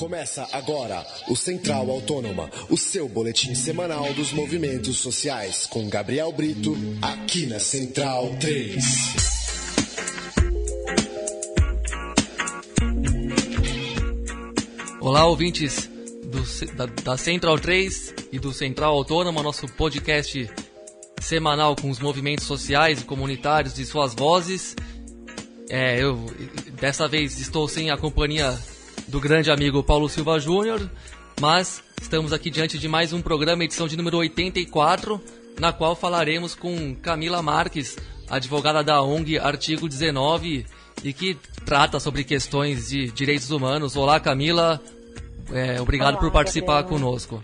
Começa agora o Central Autônoma, o seu boletim semanal dos movimentos sociais, com Gabriel Brito, aqui na Central 3. Olá, ouvintes do, da, da, Central 3 e do Central Autônoma, nosso podcast semanal com os movimentos sociais e comunitários e suas vozes. É, eu dessa vez estou sem a companhia do grande amigo Paulo Silva Júnior, mas estamos aqui diante de mais um programa, edição de número 84, na qual falaremos com Camila Marques, advogada da ONG Artigo 19 e que trata sobre questões de direitos humanos. Olá, Camila. É, obrigado Olá, por participar Gabriela. conosco.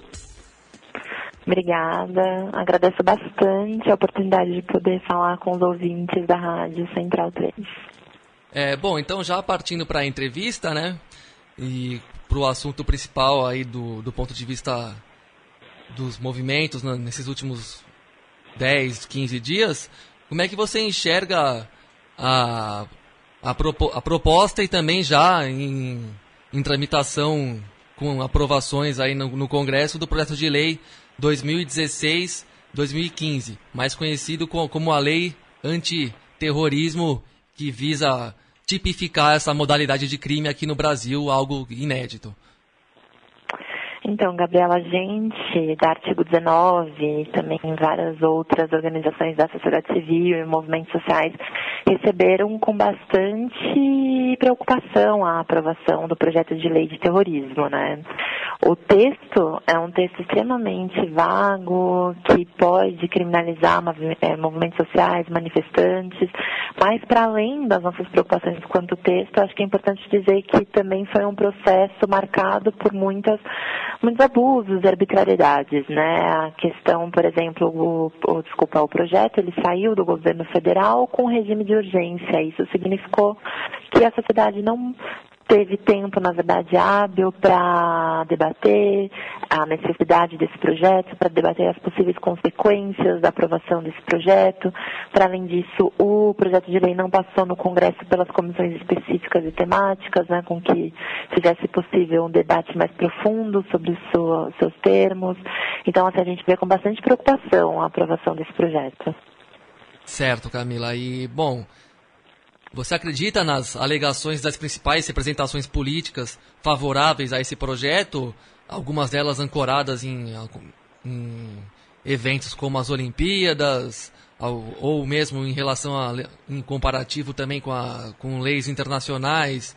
Obrigada. Agradeço bastante a oportunidade de poder falar com os ouvintes da Rádio Central 3. É, bom, então já partindo para a entrevista, né? E para o assunto principal aí do, do ponto de vista dos movimentos né, nesses últimos 10, 15 dias, como é que você enxerga a, a, propo, a proposta e também já em, em tramitação com aprovações aí no, no Congresso do projeto de lei 2016-2015, mais conhecido como, como a Lei Antiterrorismo, que visa tipificar essa modalidade de crime aqui no Brasil, algo inédito. Então, Gabriela, a gente, da Artigo 19 e também várias outras organizações da sociedade civil e movimentos sociais receberam com bastante preocupação a aprovação do projeto de lei de terrorismo, né? O texto é um texto extremamente vago, que pode criminalizar é, movimentos sociais, manifestantes, mas para além das nossas preocupações quanto texto, acho que é importante dizer que também foi um processo marcado por muitas muitos abusos e arbitrariedades, né? A questão, por exemplo, o, o, desculpa, o projeto, ele saiu do governo federal com regime de urgência. Isso significou que a sociedade não teve tempo, na verdade, hábil para debater a necessidade desse projeto, para debater as possíveis consequências da aprovação desse projeto. Para além disso, o projeto de lei não passou no Congresso pelas comissões específicas e temáticas, né, com que fizesse possível um debate mais profundo sobre sua, seus termos. Então, assim, a gente vê com bastante preocupação a aprovação desse projeto. Certo, Camila. E, bom, você acredita nas alegações das principais representações políticas favoráveis a esse projeto, algumas delas ancoradas em, em eventos como as Olimpíadas, ou mesmo em relação a em comparativo também com, a, com leis internacionais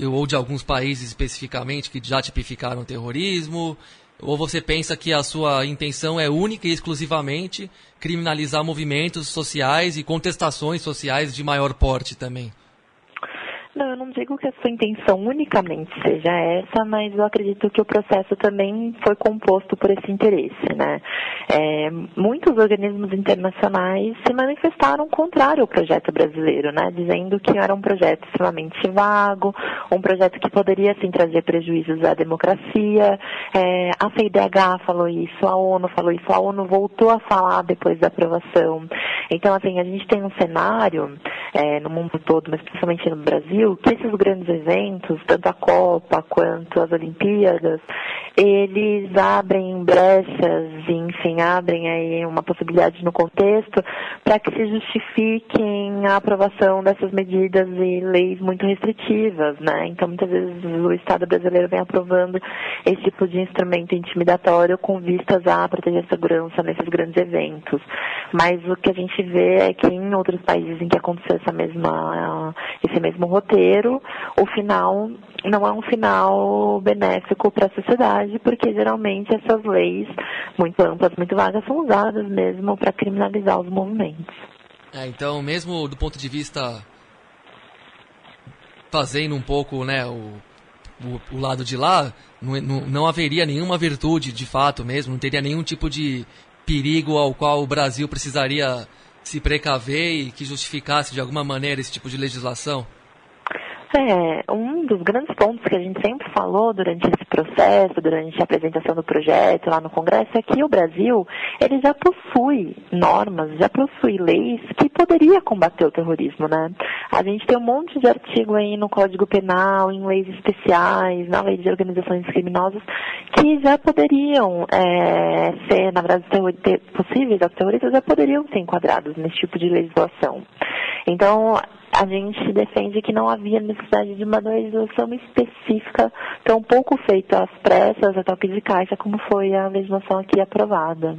ou de alguns países especificamente que já tipificaram terrorismo ou você pensa que a sua intenção é única e exclusivamente criminalizar movimentos sociais e contestações sociais de maior porte também? Não, eu não digo que a sua intenção unicamente seja essa, mas eu acredito que o processo também foi composto por esse interesse, né? É, muitos organismos internacionais se manifestaram contrário ao projeto brasileiro, né? Dizendo que era um projeto extremamente vago, um projeto que poderia sim trazer prejuízos à democracia. É, a CIDH falou isso, a ONU falou isso, a ONU voltou a falar depois da aprovação. Então, assim, a gente tem um cenário é, no mundo todo, mas principalmente no Brasil Brasil que esses grandes eventos, tanto a Copa quanto as Olimpíadas, eles abrem brechas, enfim, abrem aí uma possibilidade no contexto para que se justifiquem a aprovação dessas medidas e leis muito restritivas, né? Então, muitas vezes o Estado brasileiro vem aprovando esse tipo de instrumento intimidatório com vistas a proteger a segurança nesses grandes eventos. Mas o que a gente vê é que em outros países em que aconteceu essa mesma, esse mesmo roteiro, o final não é um final benéfico para a sociedade, porque geralmente essas leis muito amplas, muito vagas, são usadas mesmo para criminalizar os movimentos. É, então, mesmo do ponto de vista fazendo um pouco né, o, o, o lado de lá, não, não, haveria nenhuma virtude de fato mesmo, não teria nenhum tipo de perigo ao qual o Brasil precisaria se precaver e que justificasse de alguma maneira esse tipo de legislação? É, um dos grandes pontos que a gente sempre falou durante esse processo, durante a apresentação do projeto lá no Congresso, é que o Brasil, ele já possui normas, já possui leis que poderia combater o terrorismo, né? A gente tem um monte de artigo aí no Código Penal, em leis especiais, na lei de organizações criminosas, que já poderiam é, ser, na verdade, possíveis aos terroristas, já poderiam ser enquadrados nesse tipo de legislação. Então, a gente defende que não havia necessidade de uma legislação específica, tão pouco feita às pressas, a toque de caixa, como foi a legislação aqui aprovada.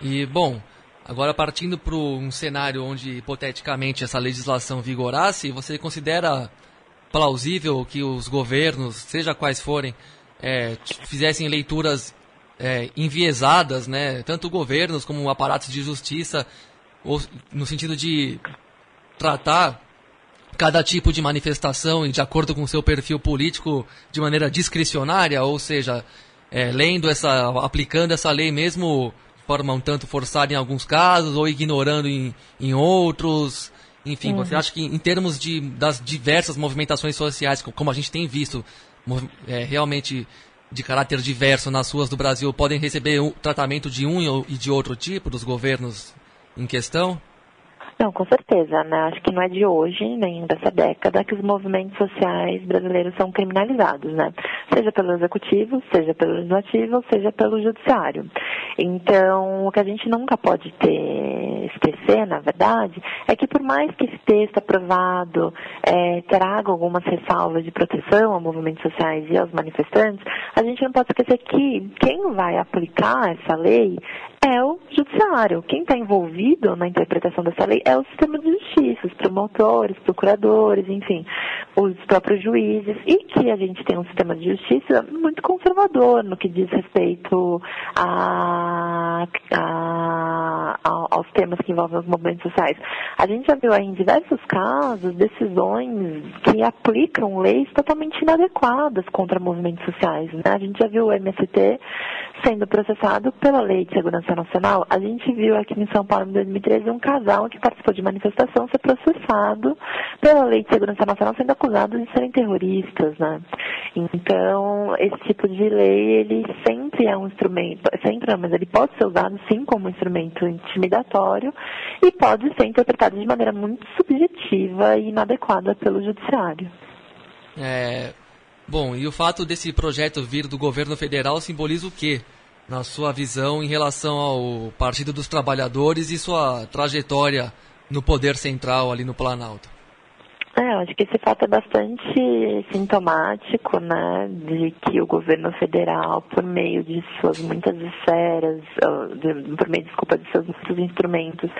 E, bom, agora partindo para um cenário onde, hipoteticamente, essa legislação vigorasse, você considera plausível que os governos, seja quais forem, é, fizessem leituras é, enviesadas, né? tanto governos como aparatos de justiça, ou, no sentido de tratar cada tipo de manifestação e de acordo com o seu perfil político de maneira discricionária, ou seja, é, lendo essa, aplicando essa lei mesmo de forma um tanto forçada em alguns casos ou ignorando em, em outros. Enfim, uhum. você acha que em termos de, das diversas movimentações sociais, como a gente tem visto, é, realmente de caráter diverso nas ruas do Brasil, podem receber um tratamento de um e de outro tipo dos governos em questão? Não, com certeza, né? Acho que não é de hoje, nem dessa década, que os movimentos sociais brasileiros são criminalizados, né? Seja pelo executivo, seja pelo legislativo, seja pelo judiciário. Então, o que a gente nunca pode ter, esquecer, na verdade, é que por mais que esse texto aprovado é, traga algumas ressalvas de proteção a movimentos sociais e aos manifestantes, a gente não pode esquecer que quem vai aplicar essa lei é o judiciário. Quem está envolvido na interpretação dessa lei é o sistema de justiça, os promotores, procuradores, enfim, os próprios juízes, e que a gente tem um sistema de justiça muito conservador no que diz respeito a, a, aos temas que envolvem os movimentos sociais. A gente já viu aí em diversos casos decisões que aplicam leis totalmente inadequadas contra movimentos sociais. Né? A gente já viu o MST sendo processado pela Lei de Segurança Nacional. A gente viu aqui em São Paulo, em 2013, um casal que participou de manifestação ser processado pela Lei de Segurança Nacional, sendo acusado de serem terroristas, né? Então, esse tipo de lei, ele sempre é um instrumento, sempre não, mas ele pode ser usado sim como instrumento intimidatório e pode ser interpretado de maneira muito subjetiva e inadequada pelo judiciário. É, bom, e o fato desse projeto vir do governo federal simboliza o quê? na sua visão em relação ao Partido dos Trabalhadores e sua trajetória no poder central ali no Planalto? É, eu acho que esse fato é bastante sintomático, né, de que o governo federal, por meio de suas muitas esferas, por meio, desculpa, de seus muitos instrumentos,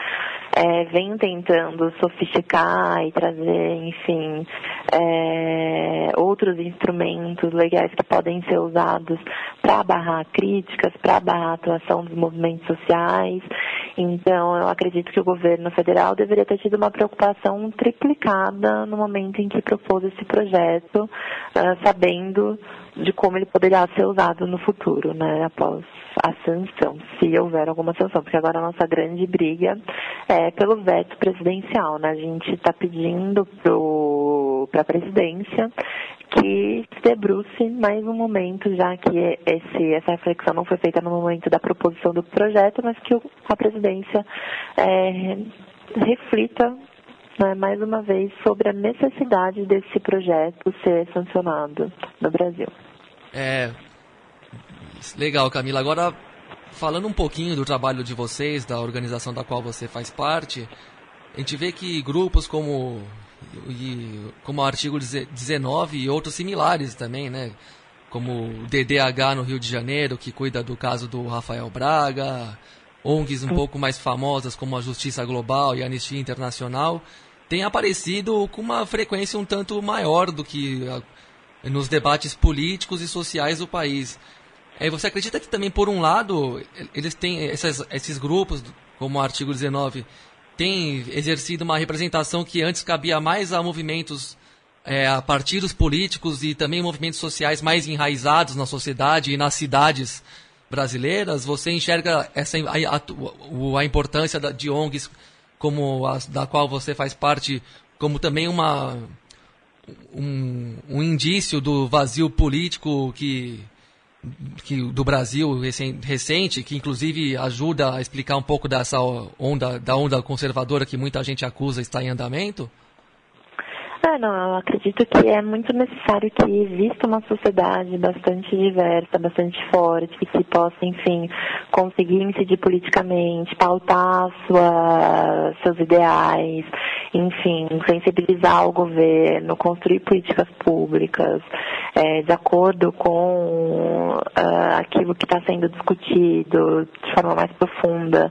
é, vem tentando sofisticar e trazer, enfim, é, outros instrumentos legais que podem ser usados para barrar críticas, para barrar a atuação dos movimentos sociais. Então, eu acredito que o governo federal deveria ter tido uma preocupação triplicada no momento em que propôs esse projeto, uh, sabendo de como ele poderia ser usado no futuro, né, após a sanção, se houver alguma sanção, porque agora a nossa grande briga é pelo veto presidencial, né, a gente está pedindo para a presidência que se debruce mais um momento, já que esse, essa reflexão não foi feita no momento da proposição do projeto, mas que a presidência é, reflita né, mais uma vez sobre a necessidade desse projeto ser sancionado no Brasil. É. Legal, Camila. Agora, falando um pouquinho do trabalho de vocês, da organização da qual você faz parte, a gente vê que grupos como, como o artigo 19 e outros similares também, né? Como o DDH no Rio de Janeiro, que cuida do caso do Rafael Braga, ONGs um pouco mais famosas como a Justiça Global e a Anistia Internacional, têm aparecido com uma frequência um tanto maior do que nos debates políticos e sociais do país. É, você acredita que também, por um lado, eles têm esses, esses grupos, como o artigo 19, têm exercido uma representação que antes cabia mais a movimentos, é, a partidos políticos e também movimentos sociais mais enraizados na sociedade e nas cidades brasileiras? Você enxerga essa, a, a, a importância de ONGs como da qual você faz parte como também uma um, um indício do vazio político que, que do Brasil recente, que inclusive ajuda a explicar um pouco dessa onda da onda conservadora que muita gente acusa estar em andamento? É, não, eu acredito que é muito necessário que exista uma sociedade bastante diversa, bastante forte, que possa, enfim, conseguir incidir politicamente, pautar sua, seus ideais, enfim, sensibilizar o governo, construir políticas públicas é, de acordo com uh, aquilo que está sendo discutido de forma mais profunda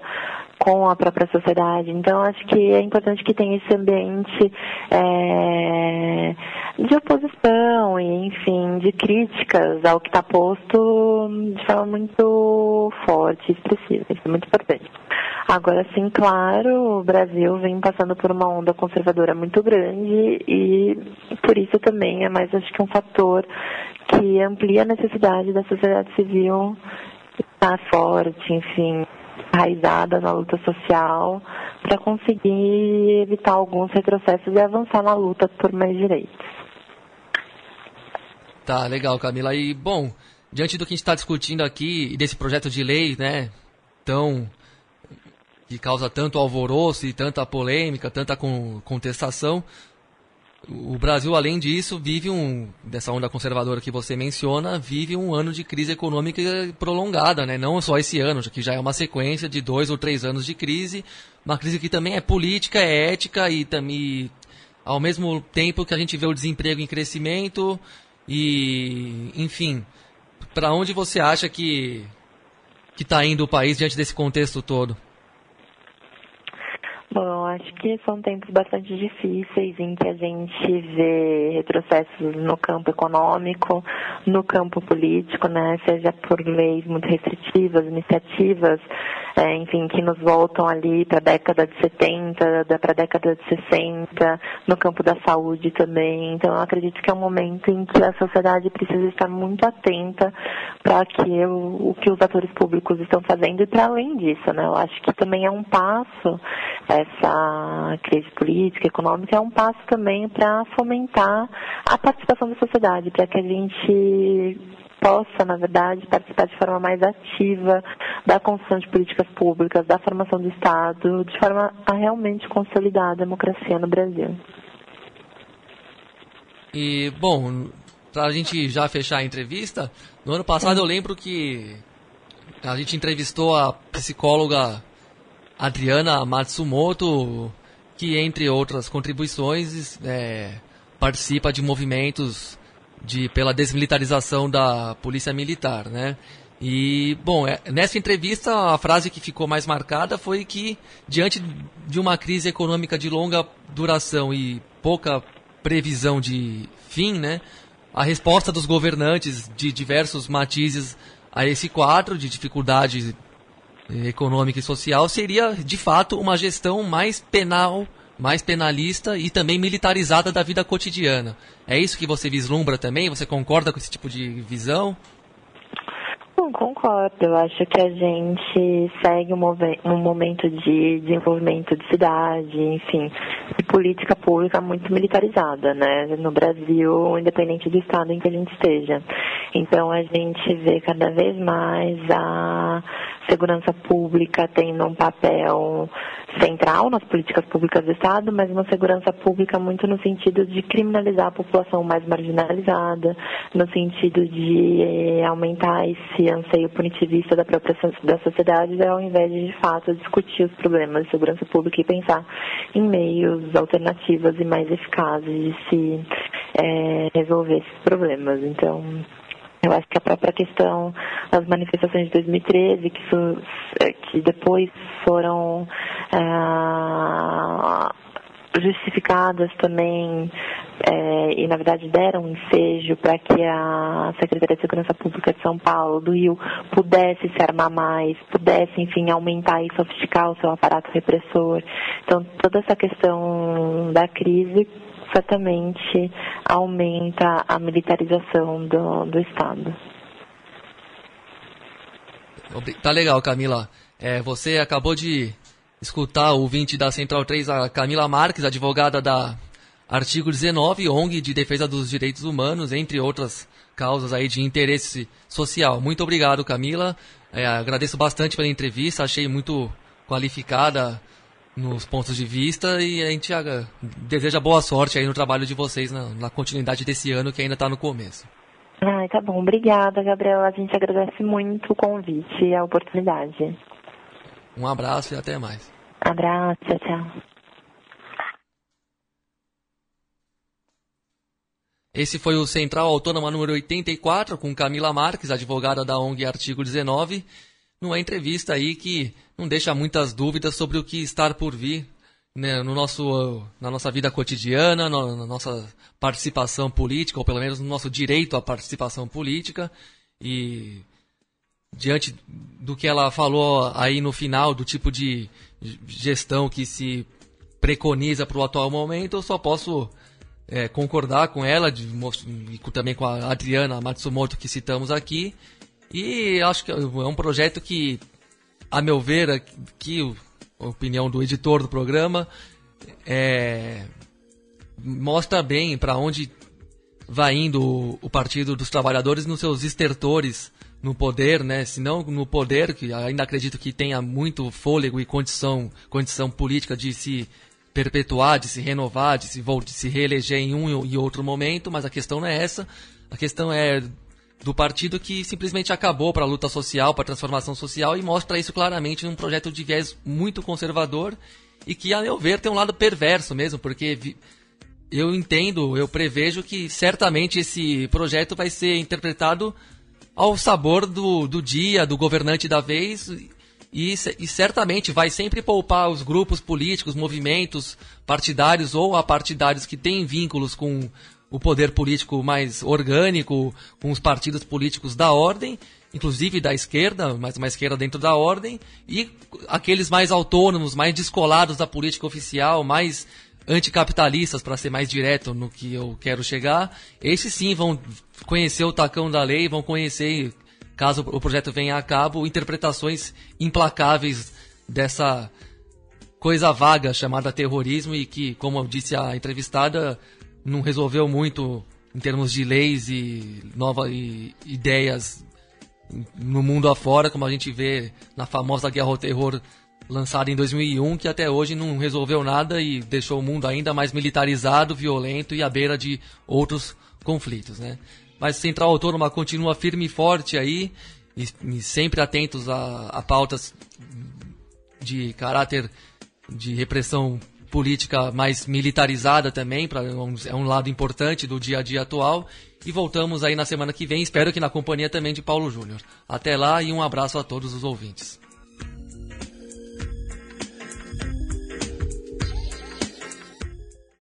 com a própria sociedade. Então, acho que é importante que tenha esse ambiente é, de oposição e, enfim, de críticas ao que está posto de forma muito forte e expressiva. Isso é muito importante. Agora, sim, claro, o Brasil vem passando por uma onda conservadora muito grande e por isso também é mais, acho que, um fator que amplia a necessidade da sociedade civil estar forte, enfim, enraizada na luta social para conseguir evitar alguns retrocessos e avançar na luta por mais direitos. Tá, legal, Camila. E, bom, diante do que a gente está discutindo aqui e desse projeto de lei, né, tão que causa tanto alvoroço e tanta polêmica, tanta contestação, o Brasil, além disso, vive um, dessa onda conservadora que você menciona, vive um ano de crise econômica prolongada, né? Não só esse ano, que já é uma sequência de dois ou três anos de crise, uma crise que também é política, é ética e também, ao mesmo tempo que a gente vê o desemprego em crescimento e, enfim, para onde você acha que que está indo o país diante desse contexto todo? Acho que são tempos bastante difíceis em que a gente vê retrocessos no campo econômico, no campo político, né? Seja por leis muito restritivas, iniciativas, é, enfim, que nos voltam ali para a década de 70, para a década de 60, no campo da saúde também. Então, eu acredito que é um momento em que a sociedade precisa estar muito atenta para que o, o que os atores públicos estão fazendo e para além disso, né? Eu acho que também é um passo é, crise política, econômica, é um passo também para fomentar a participação da sociedade, para que a gente possa, na verdade, participar de forma mais ativa da construção de políticas públicas, da formação do Estado, de forma a realmente consolidar a democracia no Brasil. E, bom, para a gente já fechar a entrevista, no ano passado eu lembro que a gente entrevistou a psicóloga Adriana Matsumoto, que entre outras contribuições é, participa de movimentos de, pela desmilitarização da polícia militar, né? E, bom, é, nessa entrevista a frase que ficou mais marcada foi que, diante de uma crise econômica de longa duração e pouca previsão de fim, né, a resposta dos governantes de diversos matizes a esse quadro de dificuldade econômica e social seria, de fato, uma gestão mais penal, mais penalista e também militarizada da vida cotidiana. É isso que você vislumbra também? Você concorda com esse tipo de visão? Concordo. Eu acho que a gente segue um, um momento de desenvolvimento de cidade, enfim, de política pública muito militarizada, né? No Brasil, independente do estado em que a gente esteja. Então, a gente vê cada vez mais a segurança pública tendo um papel central nas políticas públicas do Estado, mas uma segurança pública muito no sentido de criminalizar a população mais marginalizada, no sentido de eh, aumentar esse anseio punitivista da própria da sociedade, ao invés de, de fato, discutir os problemas de segurança pública e pensar em meios alternativos e mais eficazes de se é, resolver esses problemas. Então, eu acho que a própria questão das manifestações de 2013, que, é, que depois foram ah, justificadas também é, e na verdade deram um ensejo para que a Secretaria de Segurança Pública de São Paulo, do Rio, pudesse se armar mais, pudesse, enfim, aumentar e sofisticar o seu aparato repressor. Então, toda essa questão da crise certamente aumenta a militarização do, do Estado. Tá legal, Camila. É, você acabou de escutar o ouvinte da Central 3, a Camila Marques, advogada da Artigo 19, ONG de defesa dos direitos humanos, entre outras causas aí de interesse social. Muito obrigado, Camila. É, agradeço bastante pela entrevista, achei muito qualificada nos pontos de vista e a gente deseja boa sorte aí no trabalho de vocês na, na continuidade desse ano que ainda está no começo. Ai, tá bom. Obrigada, Gabriel. A gente agradece muito o convite e a oportunidade. Um abraço e até mais. Abraço, tchau, tchau. Esse foi o Central Autônoma número 84, com Camila Marques, advogada da ONG Artigo 19, numa entrevista aí que não deixa muitas dúvidas sobre o que estar por vir né, no nosso, na nossa vida cotidiana, na nossa participação política, ou pelo menos no nosso direito à participação política. E diante do que ela falou aí no final, do tipo de gestão que se preconiza para o atual momento, eu só posso é, concordar com ela de, e também com a Adriana Matsumoto que citamos aqui. E acho que é um projeto que, a meu ver, aqui, a opinião do editor do programa, é, mostra bem para onde vai indo o Partido dos Trabalhadores nos seus estertores no poder, né? Se não no poder, que ainda acredito que tenha muito fôlego e condição, condição política de se perpetuar, de se renovar, de se, de se reeleger em um e outro momento, mas a questão não é essa. A questão é do partido que simplesmente acabou para a luta social, para a transformação social e mostra isso claramente num projeto de viés muito conservador e que, a meu ver, tem um lado perverso mesmo, porque eu entendo, eu prevejo que certamente esse projeto vai ser interpretado ao sabor do, do dia, do governante da vez e, e, certamente vai sempre poupar os grupos políticos, movimentos partidários ou apartidários que têm vínculos com o poder político mais orgânico, com os partidos políticos da ordem, inclusive da esquerda, mas uma esquerda dentro da ordem, e aqueles mais autônomos, mais descolados da política oficial, mais anticapitalistas, para ser mais direto no que eu quero chegar, esses sim vão conhecer o tacão da lei, vão conhecer caso o projeto venha a cabo, interpretações implacáveis dessa coisa vaga chamada terrorismo e que, como disse a entrevistada, não resolveu muito em termos de leis e novas ideias no mundo afora, como a gente vê na famosa Guerra ao Terror lançada em 2001, que até hoje não resolveu nada e deixou o mundo ainda mais militarizado, violento e à beira de outros conflitos, né? mas Central Autônoma continua firme e forte aí, e, e sempre atentos a, a pautas de caráter de repressão política mais militarizada também, pra, é um lado importante do dia a dia atual. E voltamos aí na semana que vem, espero que na companhia também de Paulo Júnior. Até lá e um abraço a todos os ouvintes.